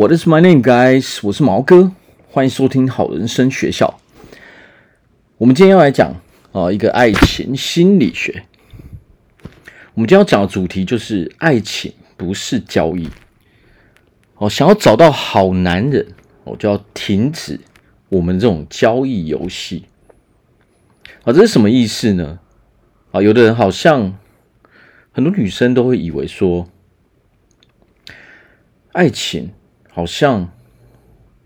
What is my name, guys？我是毛哥，欢迎收听好人生学校。我们今天要来讲啊、一个爱情心理学。我们今天要讲的主题就是爱情不是交易。哦，想要找到好男人，我就要停止我们这种交易游戏。啊，这是什么意思呢？啊，有的人好像很多女生都会以为说，爱情。好像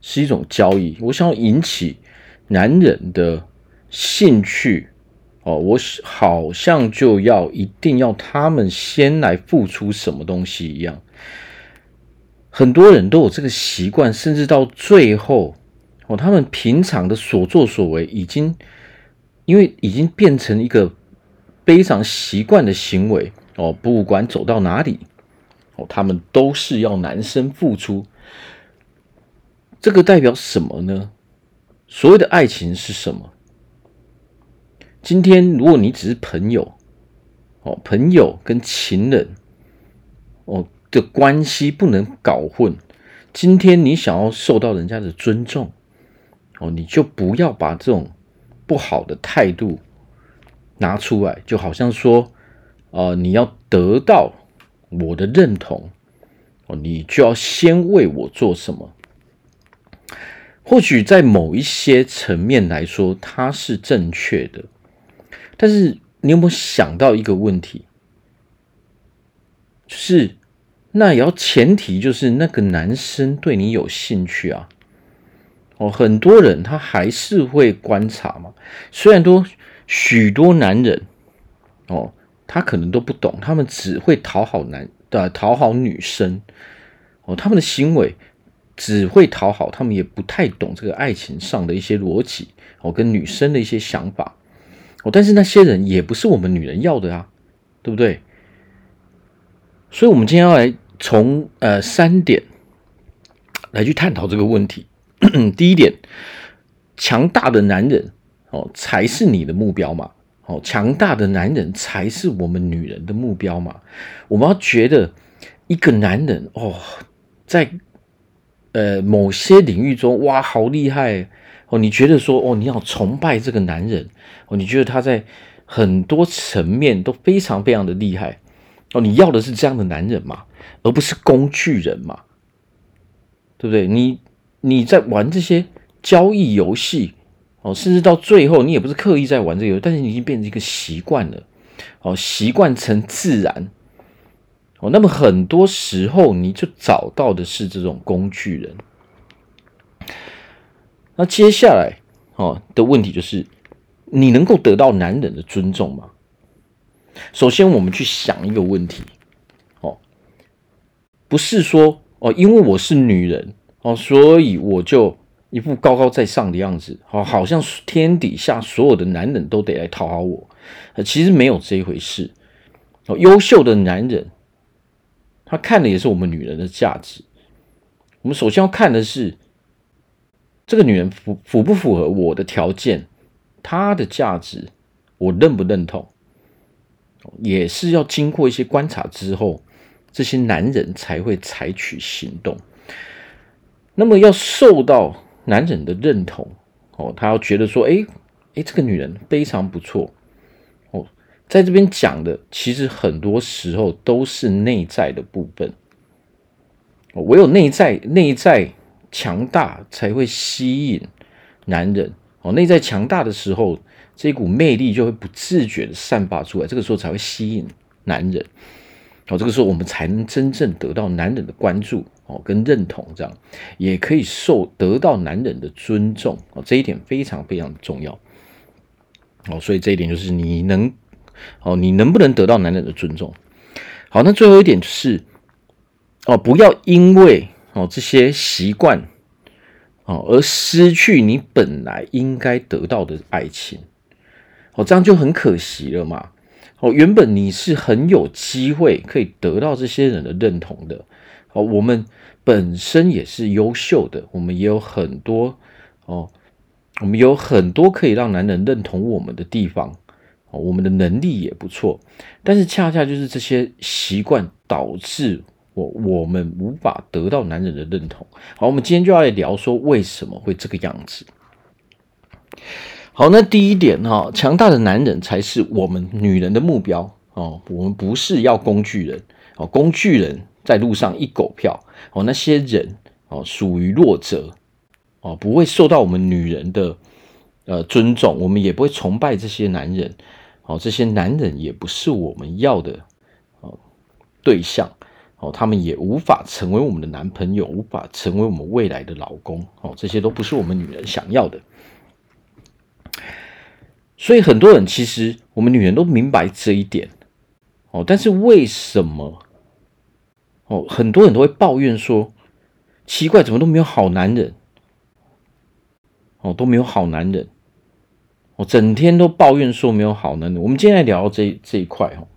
是一种交易，我想要引起男人的兴趣哦，我好像就要一定要他们先来付出什么东西一样。很多人都有这个习惯，甚至到最后哦，他们平常的所作所为已经因为已经变成一个非常习惯的行为哦，不管走到哪里哦，他们都是要男生付出。这个代表什么呢？所谓的爱情是什么？今天如果你只是朋友，哦，朋友跟情人，哦的关系不能搞混。今天你想要受到人家的尊重，哦，你就不要把这种不好的态度拿出来，就好像说，呃，你要得到我的认同，哦，你就要先为我做什么。或许在某一些层面来说，它是正确的，但是你有没有想到一个问题？就是那也要前提，就是那个男生对你有兴趣啊。哦，很多人他还是会观察嘛。虽然说许多男人哦，他可能都不懂，他们只会讨好男的，讨好女生哦，他们的行为。只会讨好，他们也不太懂这个爱情上的一些逻辑哦，跟女生的一些想法哦。但是那些人也不是我们女人要的啊，对不对？所以，我们今天要来从呃三点来去探讨这个问题。第一点，强大的男人哦才是你的目标嘛？哦，强大的男人才是我们女人的目标嘛？我们要觉得一个男人哦，在呃，某些领域中，哇，好厉害哦！你觉得说，哦，你要崇拜这个男人哦？你觉得他在很多层面都非常非常的厉害哦？你要的是这样的男人嘛，而不是工具人嘛？对不对？你你在玩这些交易游戏哦，甚至到最后，你也不是刻意在玩这个游戏，但是你已经变成一个习惯了哦，习惯成自然。哦，那么很多时候你就找到的是这种工具人。那接下来哦的问题就是，你能够得到男人的尊重吗？首先，我们去想一个问题，哦，不是说哦，因为我是女人哦，所以我就一副高高在上的样子，哦，好像天底下所有的男人都得来讨好我。其实没有这一回事。哦，优秀的男人。他看的也是我们女人的价值。我们首先要看的是这个女人符符不符合我的条件，她的价值我认不认同，也是要经过一些观察之后，这些男人才会采取行动。那么要受到男人的认同哦，他要觉得说，哎哎，这个女人非常不错。在这边讲的，其实很多时候都是内在的部分。唯有内在内在强大，才会吸引男人。哦，内在强大的时候，这股魅力就会不自觉的散发出来，这个时候才会吸引男人。哦，这个时候我们才能真正得到男人的关注哦，跟认同，这样也可以受得到男人的尊重。哦，这一点非常非常重要。哦，所以这一点就是你能。哦，你能不能得到男人的尊重？好，那最后一点就是，哦，不要因为哦这些习惯哦而失去你本来应该得到的爱情。哦，这样就很可惜了嘛。哦，原本你是很有机会可以得到这些人的认同的。哦，我们本身也是优秀的，我们也有很多哦，我们有很多可以让男人认同我们的地方。我们的能力也不错，但是恰恰就是这些习惯导致我我们无法得到男人的认同。好，我们今天就要来聊说为什么会这个样子。好，那第一点哈，强大的男人才是我们女人的目标哦。我们不是要工具人哦，工具人在路上一狗票哦，那些人哦属于弱者哦，不会受到我们女人的呃尊重，我们也不会崇拜这些男人哦，这些男人也不是我们要的哦对象哦，他们也无法成为我们的男朋友，无法成为我们未来的老公哦，这些都不是我们女人想要的。所以很多人其实我们女人都明白这一点哦，但是为什么哦？很多人都会抱怨说，奇怪，怎么都没有好男人哦，都没有好男人我，整天都抱怨说没有好男人。我们今天来聊这这一块哦，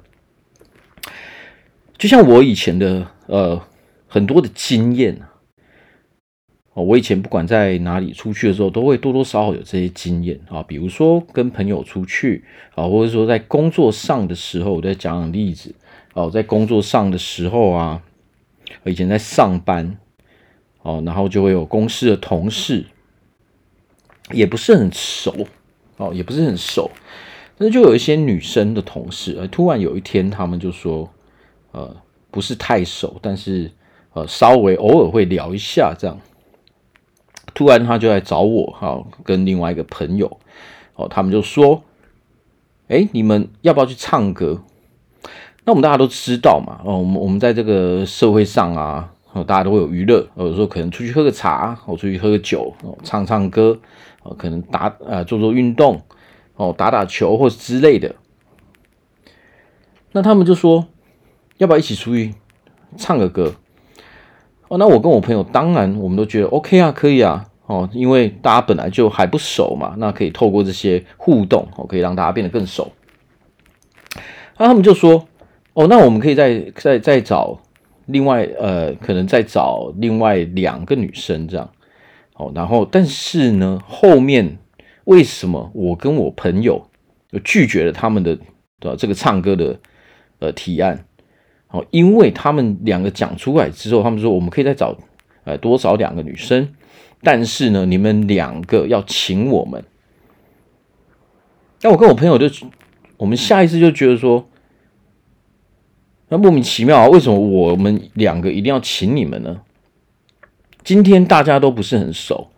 就像我以前的呃很多的经验啊。我以前不管在哪里出去的时候，都会多多少少有这些经验啊，比如说跟朋友出去啊，或者说在工作上的时候，我再讲讲例子哦，在工作上的时候啊，以前在上班哦，然后就会有公司的同事，也不是很熟哦，也不是很熟，但是就有一些女生的同事，而突然有一天，他们就说，呃，不是太熟，但是呃，稍微偶尔会聊一下这样。突然，他就来找我，哈，跟另外一个朋友，哦，他们就说：“哎，你们要不要去唱歌？”那我们大家都知道嘛，哦，我们我们在这个社会上啊，大家都会有娱乐，有时候可能出去喝个茶，哦，出去喝个酒，哦，唱唱歌，哦，可能打呃做做运动，哦，打打球或之类的。那他们就说：“要不要一起出去唱个歌？”哦，那我跟我朋友当然我们都觉得 OK 啊，可以啊，哦，因为大家本来就还不熟嘛，那可以透过这些互动，哦，可以让大家变得更熟。那他们就说，哦，那我们可以再再再找另外呃，可能再找另外两个女生这样，哦，然后但是呢，后面为什么我跟我朋友就拒绝了他们的的这个唱歌的呃提案？哦，因为他们两个讲出来之后，他们说我们可以再找，呃，多找两个女生，但是呢，你们两个要请我们。那我跟我朋友就，我们下意识就觉得说，那莫名其妙啊，为什么我们两个一定要请你们呢？今天大家都不是很熟，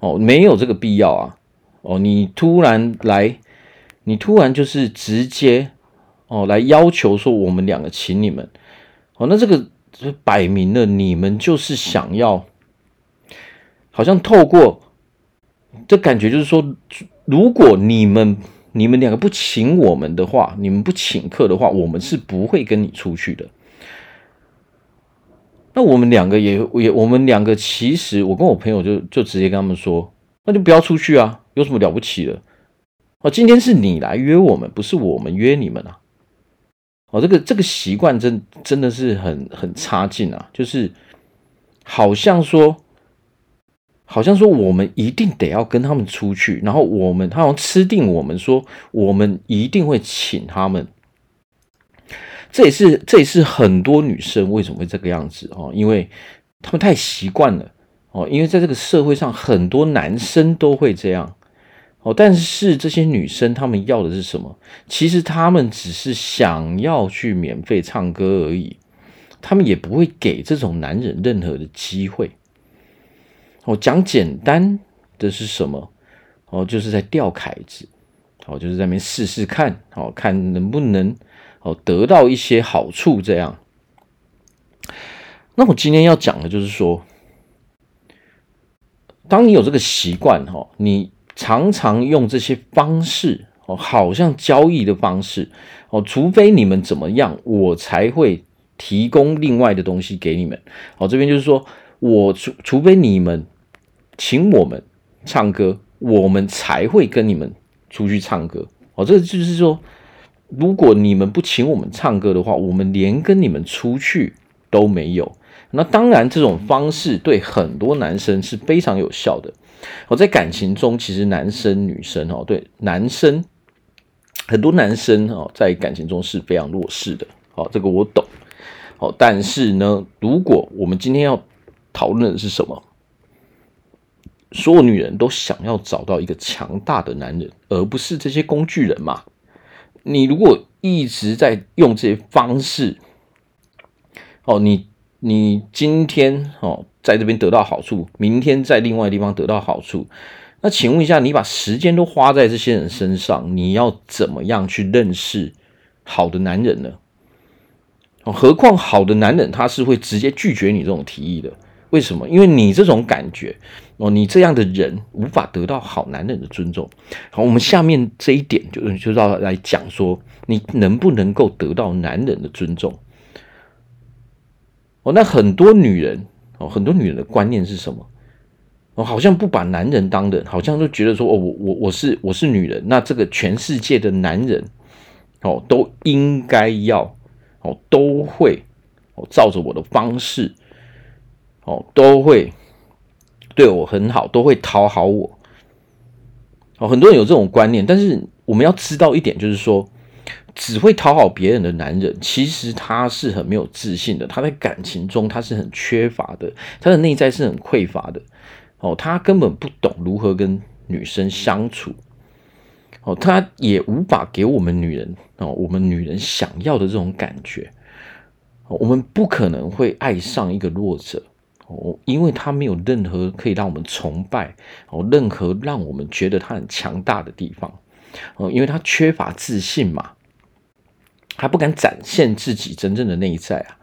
哦，没有这个必要啊。哦，你突然来，你突然就是直接。哦，来要求说我们两个请你们，哦，那这个就摆明了你们就是想要，好像透过这感觉就是说，如果你们你们两个不请我们的话，你们不请客的话，我们是不会跟你出去的。那我们两个也也，我们两个其实，我跟我朋友就就直接跟他们说，那就不要出去啊，有什么了不起的？哦，今天是你来约我们，不是我们约你们啊。哦，这个这个习惯真真的是很很差劲啊！就是好像说，好像说我们一定得要跟他们出去，然后我们他好像吃定我们说，我们一定会请他们。这也是这也是很多女生为什么会这个样子哦，因为他们太习惯了哦，因为在这个社会上，很多男生都会这样。哦，但是这些女生她们要的是什么？其实她们只是想要去免费唱歌而已，她们也不会给这种男人任何的机会。哦，讲简单的是什么？哦，就是在钓凯子，哦，就是在那边试试看，哦，看能不能哦得到一些好处这样。那我今天要讲的就是说，当你有这个习惯，哈，你。常常用这些方式哦，好像交易的方式哦，除非你们怎么样，我才会提供另外的东西给你们。哦，这边就是说我除除非你们请我们唱歌，我们才会跟你们出去唱歌。哦，这就是说，如果你们不请我们唱歌的话，我们连跟你们出去都没有。那当然，这种方式对很多男生是非常有效的。我在感情中，其实男生女生哦，对男生很多男生哦，在感情中是非常弱势的。哦，这个我懂。哦，但是呢，如果我们今天要讨论的是什么？所有女人都想要找到一个强大的男人，而不是这些工具人嘛。你如果一直在用这些方式，哦，你你今天哦在这边得到好处，明天在另外地方得到好处，那请问一下，你把时间都花在这些人身上，你要怎么样去认识好的男人呢？哦，何况好的男人他是会直接拒绝你这种提议的。为什么？因为你这种感觉哦，你这样的人无法得到好男人的尊重。好，我们下面这一点就就要来讲说，你能不能够得到男人的尊重？哦，那很多女人哦，很多女人的观念是什么？哦，好像不把男人当人，好像都觉得说，哦，我我我是我是女人，那这个全世界的男人哦，都应该要哦，都会哦，照着我的方式。哦，都会对我很好，都会讨好我。哦，很多人有这种观念，但是我们要知道一点，就是说，只会讨好别人的男人，其实他是很没有自信的。他在感情中他是很缺乏的，他的内在是很匮乏的。哦，他根本不懂如何跟女生相处。哦，他也无法给我们女人哦，我们女人想要的这种感觉。我们不可能会爱上一个弱者。哦，因为他没有任何可以让我们崇拜哦，任何让我们觉得他很强大的地方哦，因为他缺乏自信嘛，他不敢展现自己真正的内在啊。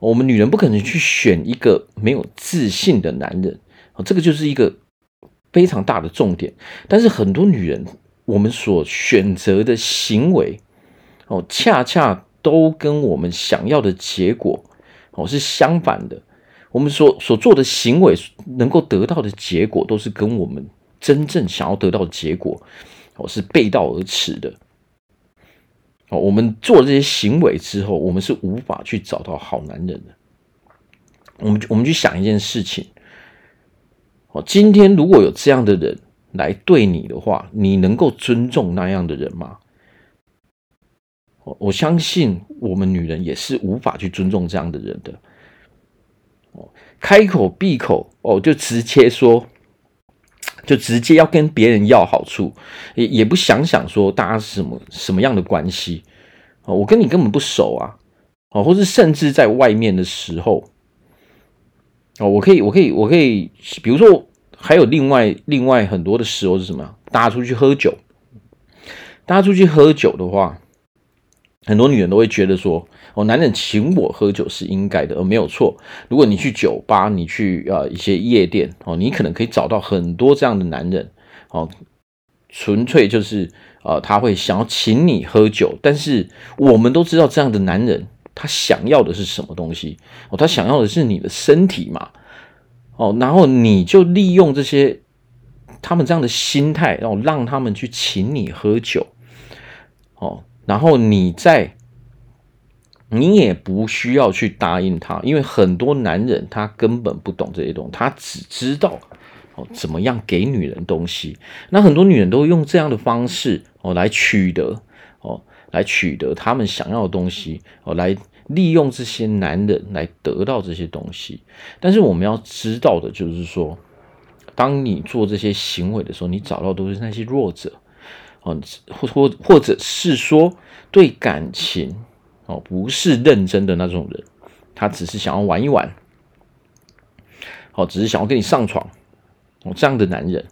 我们女人不可能去选一个没有自信的男人哦，这个就是一个非常大的重点。但是很多女人，我们所选择的行为哦，恰恰都跟我们想要的结果。哦，是相反的。我们所所做的行为能够得到的结果，都是跟我们真正想要得到的结果，哦，是背道而驰的。哦，我们做这些行为之后，我们是无法去找到好男人的。我们我们去想一件事情。哦，今天如果有这样的人来对你的话，你能够尊重那样的人吗？我相信我们女人也是无法去尊重这样的人的。哦，开口闭口哦，就直接说，就直接要跟别人要好处，也也不想想说大家是什么什么样的关系。哦，我跟你根本不熟啊。哦，或是甚至在外面的时候，哦，我可以，我可以，我可以，比如说还有另外另外很多的时候是什么？大家出去喝酒，大家出去喝酒的话。很多女人都会觉得说，哦，男人请我喝酒是应该的，而没有错。如果你去酒吧，你去呃一些夜店，哦，你可能可以找到很多这样的男人，哦，纯粹就是呃他会想要请你喝酒。但是我们都知道，这样的男人他想要的是什么东西？哦，他想要的是你的身体嘛？哦，然后你就利用这些他们这样的心态，然后让他们去请你喝酒，哦。然后你在，你也不需要去答应他，因为很多男人他根本不懂这些东西，他只知道哦怎么样给女人东西。那很多女人都用这样的方式哦来取得哦来取得他们想要的东西哦，来利用这些男人来得到这些东西。但是我们要知道的就是说，当你做这些行为的时候，你找到都是那些弱者。哦，或或或者是说，对感情哦不是认真的那种人，他只是想要玩一玩，哦，只是想要跟你上床，哦，这样的男人，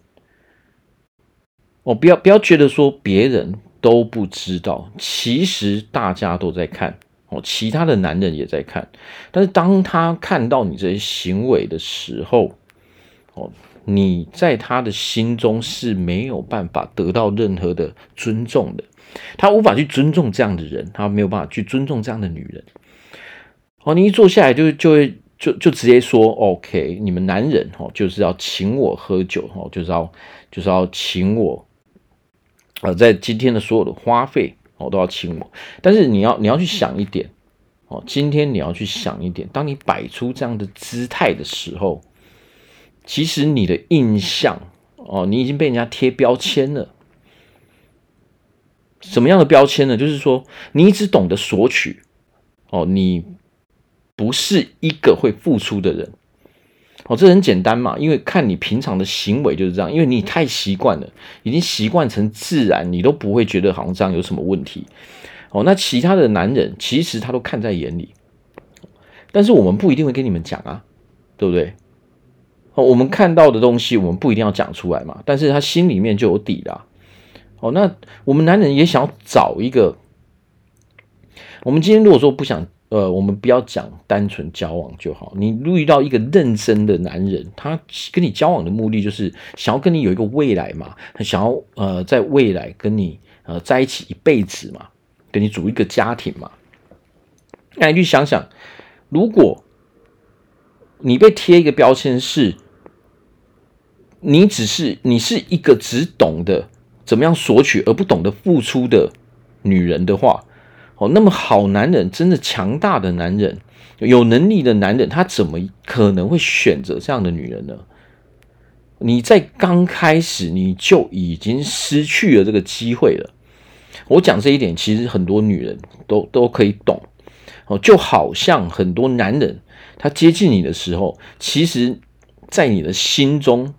哦，不要不要觉得说别人都不知道，其实大家都在看，哦，其他的男人也在看，但是当他看到你这些行为的时候，哦。你在他的心中是没有办法得到任何的尊重的，他无法去尊重这样的人，他没有办法去尊重这样的女人。哦，你一坐下来就就会就就直接说，OK，你们男人哦就是要请我喝酒哦，就是要就是要请我，呃，在今天的所有的花费哦都要请我。但是你要你要去想一点哦，今天你要去想一点，当你摆出这样的姿态的时候。其实你的印象哦，你已经被人家贴标签了。什么样的标签呢？就是说，你只懂得索取哦，你不是一个会付出的人。哦，这很简单嘛，因为看你平常的行为就是这样，因为你太习惯了，已经习惯成自然，你都不会觉得好像这样有什么问题。哦，那其他的男人其实他都看在眼里，但是我们不一定会跟你们讲啊，对不对？哦，我们看到的东西我们不一定要讲出来嘛，但是他心里面就有底啦。哦，那我们男人也想要找一个，我们今天如果说不想。呃，我们不要讲单纯交往就好。你遇到一个认真的男人，他跟你交往的目的就是想要跟你有一个未来嘛，他想要呃在未来跟你呃在一起一辈子嘛，跟你组一个家庭嘛。那你去想想，如果你被贴一个标签是，你只是你是一个只懂得怎么样索取而不懂得付出的女人的话。哦，那么好男人，真的强大的男人，有能力的男人，他怎么可能会选择这样的女人呢？你在刚开始你就已经失去了这个机会了。我讲这一点，其实很多女人都都可以懂。哦，就好像很多男人，他接近你的时候，其实，在你的心中。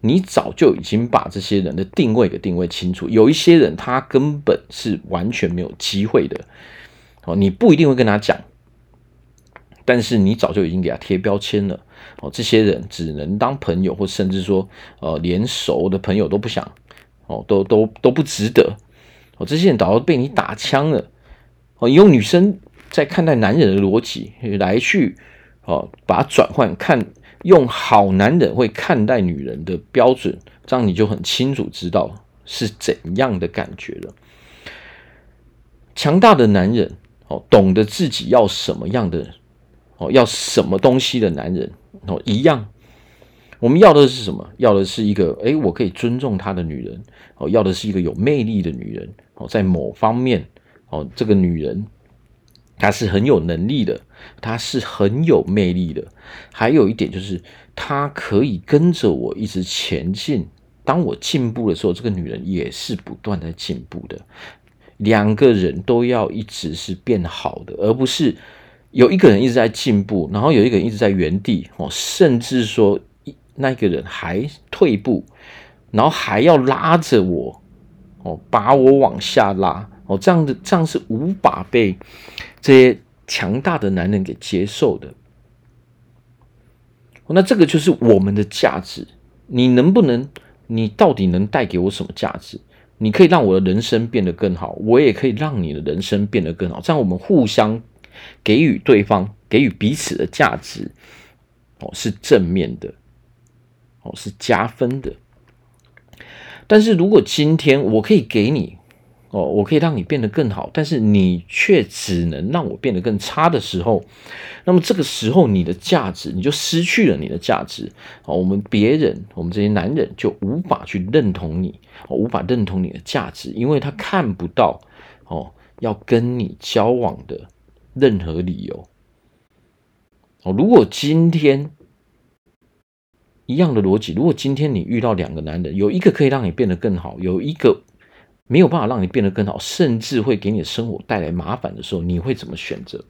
你早就已经把这些人的定位给定位清楚，有一些人他根本是完全没有机会的，哦，你不一定会跟他讲，但是你早就已经给他贴标签了，哦，这些人只能当朋友，或甚至说，呃，连熟的朋友都不想，哦，都都都不值得，哦，这些人早就被你打枪了，哦，用女生在看待男人的逻辑来去，哦，把它转换看。用好男人会看待女人的标准，这样你就很清楚知道是怎样的感觉了。强大的男人哦，懂得自己要什么样的哦，要什么东西的男人哦，一样。我们要的是什么？要的是一个诶，我可以尊重她的女人哦，要的是一个有魅力的女人哦，在某方面哦，这个女人。她是很有能力的，他是很有魅力的。还有一点就是，他可以跟着我一直前进。当我进步的时候，这个女人也是不断在进步的。两个人都要一直是变好的，而不是有一个人一直在进步，然后有一个人一直在原地哦，甚至说那个人还退步，然后还要拉着我哦，把我往下拉哦，这样的这样是无法被。这些强大的男人给接受的，那这个就是我们的价值。你能不能？你到底能带给我什么价值？你可以让我的人生变得更好，我也可以让你的人生变得更好。这样我们互相给予对方、给予彼此的价值，哦，是正面的，哦，是加分的。但是如果今天我可以给你。哦，我可以让你变得更好，但是你却只能让我变得更差的时候，那么这个时候你的价值你就失去了你的价值。哦，我们别人，我们这些男人就无法去认同你，哦，无法认同你的价值，因为他看不到哦要跟你交往的任何理由。哦，如果今天一样的逻辑，如果今天你遇到两个男人，有一个可以让你变得更好，有一个。没有办法让你变得更好，甚至会给你的生活带来麻烦的时候，你会怎么选择？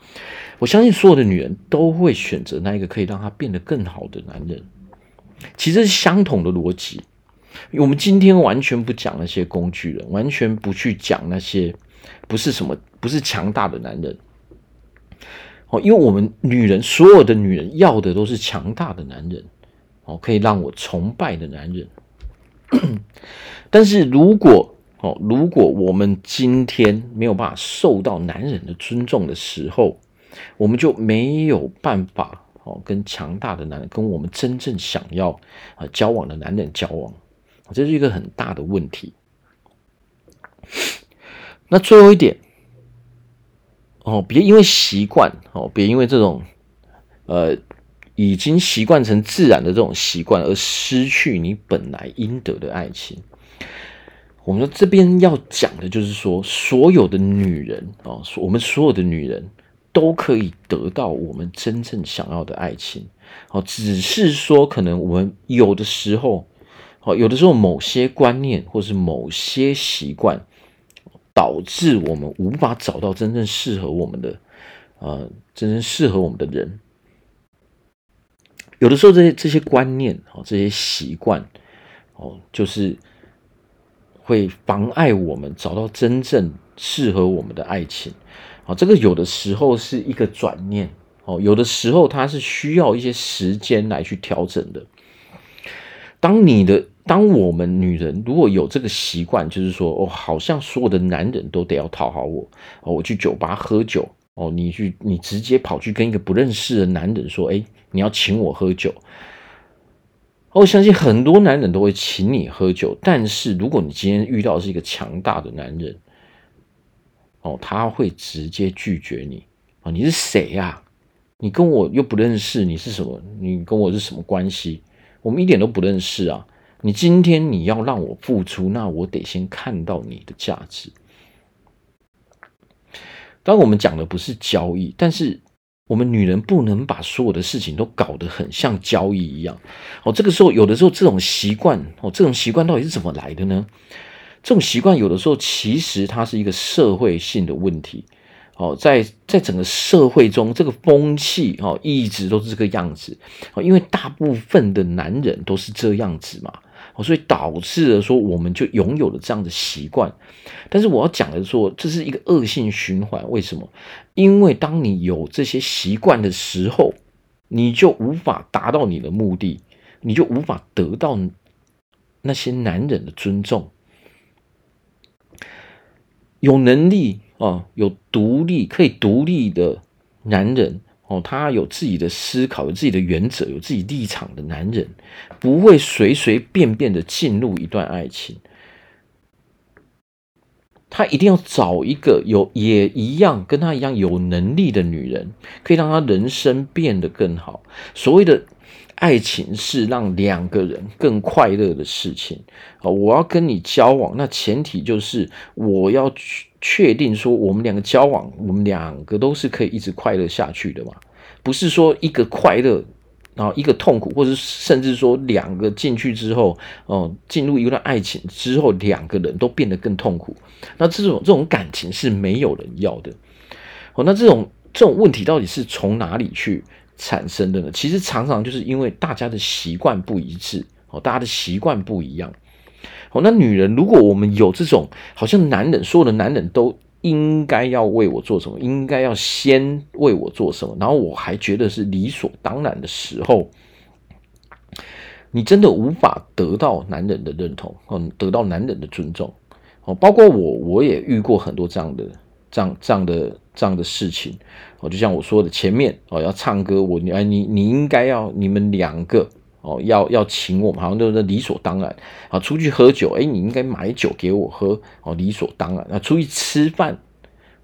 我相信所有的女人都会选择那一个可以让她变得更好的男人。其实是相同的逻辑。我们今天完全不讲那些工具人，完全不去讲那些不是什么不是强大的男人。哦，因为我们女人所有的女人要的都是强大的男人，哦，可以让我崇拜的男人。但是如果哦，如果我们今天没有办法受到男人的尊重的时候，我们就没有办法哦跟强大的男人，跟我们真正想要啊交往的男人交往，这是一个很大的问题。那最后一点，哦，别因为习惯哦，别因为这种呃已经习惯成自然的这种习惯而失去你本来应得的爱情。我们说这边要讲的就是说，所有的女人啊，我们所有的女人都可以得到我们真正想要的爱情。哦，只是说可能我们有的时候，哦，有的时候某些观念或是某些习惯，导致我们无法找到真正适合我们的呃真正适合我们的人。有的时候，这些这些观念哦，这些习惯哦，就是会妨碍我们找到真正适合我们的爱情。哦，这个有的时候是一个转念哦，有的时候它是需要一些时间来去调整的。当你的，当我们女人如果有这个习惯，就是说哦，好像所有的男人都得要讨好我哦，我去酒吧喝酒哦，你去，你直接跑去跟一个不认识的男人说，哎。你要请我喝酒，我相信很多男人都会请你喝酒。但是如果你今天遇到是一个强大的男人，哦，他会直接拒绝你啊！你是谁呀？你跟我又不认识，你是什么？你跟我是什么关系？我们一点都不认识啊！你今天你要让我付出，那我得先看到你的价值。当，我们讲的不是交易，但是。我们女人不能把所有的事情都搞得很像交易一样哦。这个时候，有的时候这种习惯哦，这种习惯到底是怎么来的呢？这种习惯有的时候其实它是一个社会性的问题哦，在在整个社会中，这个风气哦一直都是这个样子哦，因为大部分的男人都是这样子嘛。所以导致了说，我们就拥有了这样的习惯。但是我要讲的说，这是一个恶性循环。为什么？因为当你有这些习惯的时候，你就无法达到你的目的，你就无法得到那些男人的尊重。有能力啊，有独立可以独立的男人。哦，他有自己的思考，有自己的原则，有自己立场的男人，不会随随便便的进入一段爱情。他一定要找一个有也一样跟他一样有能力的女人，可以让他人生变得更好。所谓的爱情是让两个人更快乐的事情。啊，我要跟你交往，那前提就是我要。确定说我们两个交往，我们两个都是可以一直快乐下去的嘛？不是说一个快乐，然后一个痛苦，或者甚至说两个进去之后，哦，进入一段爱情之后，两个人都变得更痛苦。那这种这种感情是没有人要的。哦，那这种这种问题到底是从哪里去产生的呢？其实常常就是因为大家的习惯不一致，哦，大家的习惯不一样。哦，那女人，如果我们有这种好像男人，所有的男人都应该要为我做什么，应该要先为我做什么，然后我还觉得是理所当然的时候，你真的无法得到男人的认同，嗯，得到男人的尊重。哦，包括我，我也遇过很多这样的、这样、这样的、这样的事情。哦，就像我说的，前面哦要唱歌，我哎你你应该要你们两个。哦，要要请我们，好像都是理所当然啊。出去喝酒，哎，你应该买酒给我喝，哦，理所当然。那出去吃饭，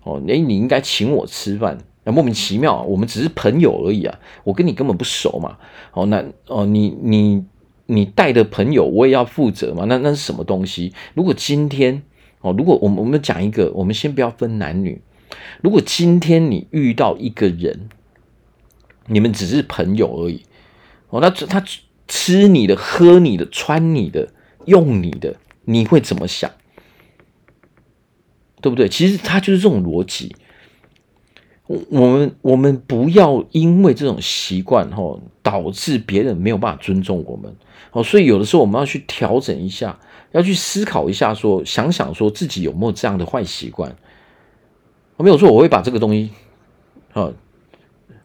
哦，哎，你应该请我吃饭，那莫名其妙，我们只是朋友而已啊，我跟你根本不熟嘛。哦，那哦，你你你带的朋友，我也要负责嘛。那那是什么东西？如果今天哦，如果我们我们讲一个，我们先不要分男女。如果今天你遇到一个人，你们只是朋友而已。哦，那他吃你的、喝你的、穿你的、用你的，你会怎么想？对不对？其实他就是这种逻辑。我们我们不要因为这种习惯哈，导致别人没有办法尊重我们。哦，所以有的时候我们要去调整一下，要去思考一下说，想想说自己有没有这样的坏习惯。我没有说我会把这个东西，啊。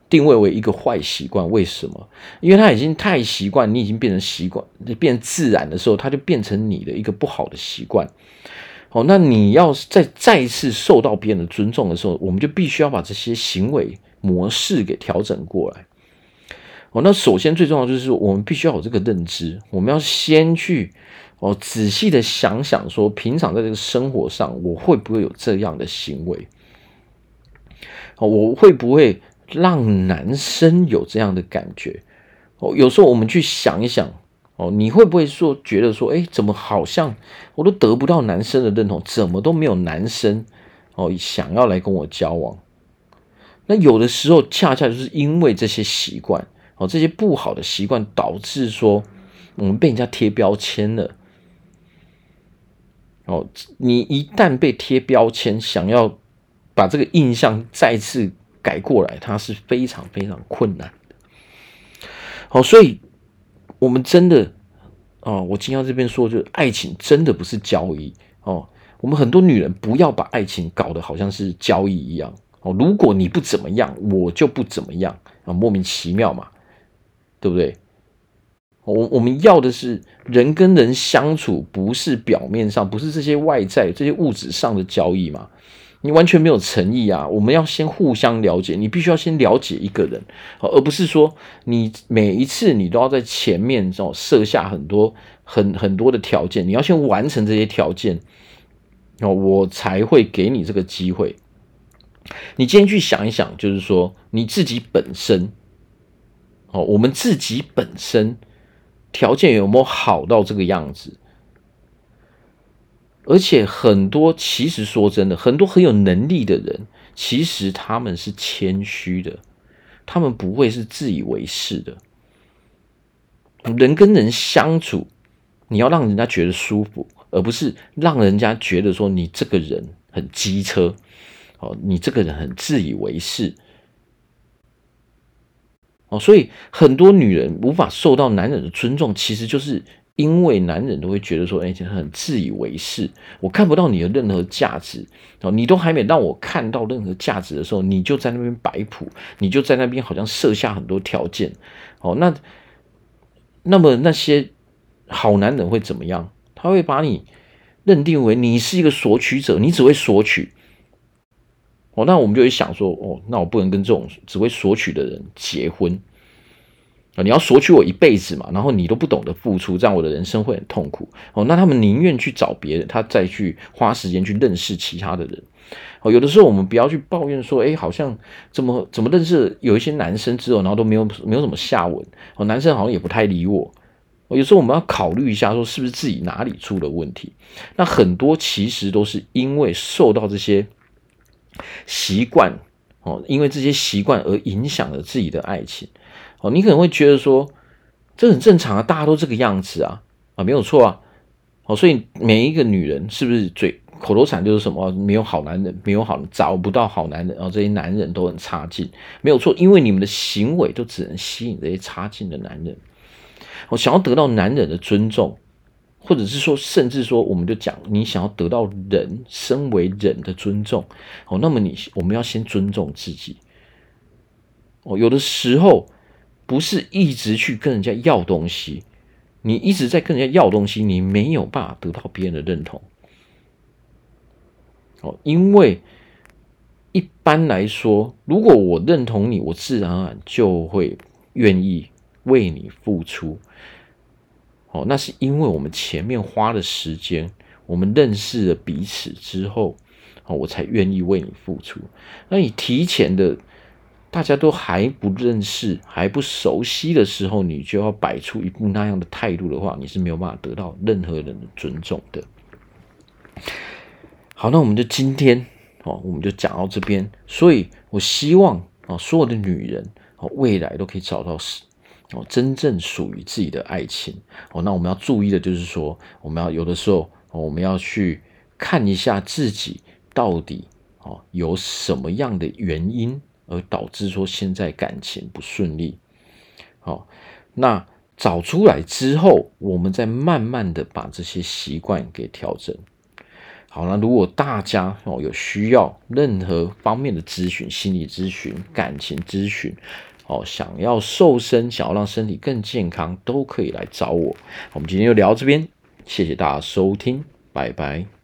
定位为一个坏习惯，为什么？因为他已经太习惯，你已经变成习惯，变自然的时候，它就变成你的一个不好的习惯。好，那你要再再一次受到别人的尊重的时候，我们就必须要把这些行为模式给调整过来。哦，那首先最重要就是我们必须要有这个认知，我们要先去哦仔细的想想说，平常在这个生活上，我会不会有这样的行为？哦，我会不会？让男生有这样的感觉哦，有时候我们去想一想哦，你会不会说觉得说，哎，怎么好像我都得不到男生的认同，怎么都没有男生哦想要来跟我交往？那有的时候恰恰就是因为这些习惯哦，这些不好的习惯导致说我们被人家贴标签了哦。你一旦被贴标签，想要把这个印象再次。改过来，它是非常非常困难的。好，所以我们真的哦，我今天这边说，就是爱情真的不是交易哦。我们很多女人不要把爱情搞得好像是交易一样哦。如果你不怎么样，我就不怎么样啊，莫名其妙嘛，对不对？我我们要的是人跟人相处，不是表面上，不是这些外在、这些物质上的交易嘛。你完全没有诚意啊！我们要先互相了解，你必须要先了解一个人，而不是说你每一次你都要在前面这种设下很多很很多的条件，你要先完成这些条件，哦，我才会给你这个机会。你今天去想一想，就是说你自己本身，哦，我们自己本身条件有没有好到这个样子？而且很多，其实说真的，很多很有能力的人，其实他们是谦虚的，他们不会是自以为是的。人跟人相处，你要让人家觉得舒服，而不是让人家觉得说你这个人很机车，哦，你这个人很自以为是。哦，所以很多女人无法受到男人的尊重，其实就是。因为男人都会觉得说，哎，很自以为是，我看不到你的任何价值哦，你都还没让我看到任何价值的时候，你就在那边摆谱，你就在那边好像设下很多条件哦。那那么那些好男人会怎么样？他会把你认定为你是一个索取者，你只会索取哦。那我们就会想说，哦，那我不能跟这种只会索取的人结婚啊。你要索取我一辈子嘛，然后你都不懂得付出，这样我的人生会很痛苦哦。那他们宁愿去找别人，他再去花时间去认识其他的人哦。有的时候我们不要去抱怨说，哎，好像怎么怎么认识有一些男生之后，然后都没有没有什么下文哦，男生好像也不太理我。有时候我们要考虑一下，说是不是自己哪里出了问题？那很多其实都是因为受到这些习惯哦，因为这些习惯而影响了自己的爱情。哦，你可能会觉得说，这很正常啊，大家都这个样子啊，啊，没有错啊。哦，所以每一个女人是不是嘴口头禅就是什么？没有好男人，没有好，找不到好男人，然后这些男人都很差劲，没有错，因为你们的行为都只能吸引这些差劲的男人。我想要得到男人的尊重，或者是说，甚至说，我们就讲，你想要得到人身为人的尊重，哦，那么你我们要先尊重自己。哦，有的时候。不是一直去跟人家要东西，你一直在跟人家要东西，你没有办法得到别人的认同。哦，因为一般来说，如果我认同你，我自然而然就会愿意为你付出。哦，那是因为我们前面花了时间，我们认识了彼此之后，哦，我才愿意为你付出。那你提前的。大家都还不认识、还不熟悉的时候，你就要摆出一副那样的态度的话，你是没有办法得到任何人的尊重的。好，那我们就今天哦，我们就讲到这边。所以我希望啊，所有的女人哦，未来都可以找到是哦，真正属于自己的爱情哦。那我们要注意的就是说，我们要有的时候，我们要去看一下自己到底哦有什么样的原因。而导致说现在感情不顺利，好，那找出来之后，我们再慢慢的把这些习惯给调整。好，那如果大家哦有需要任何方面的咨询，心理咨询、感情咨询，哦，想要瘦身，想要让身体更健康，都可以来找我。我们今天就聊到这边，谢谢大家收听，拜拜。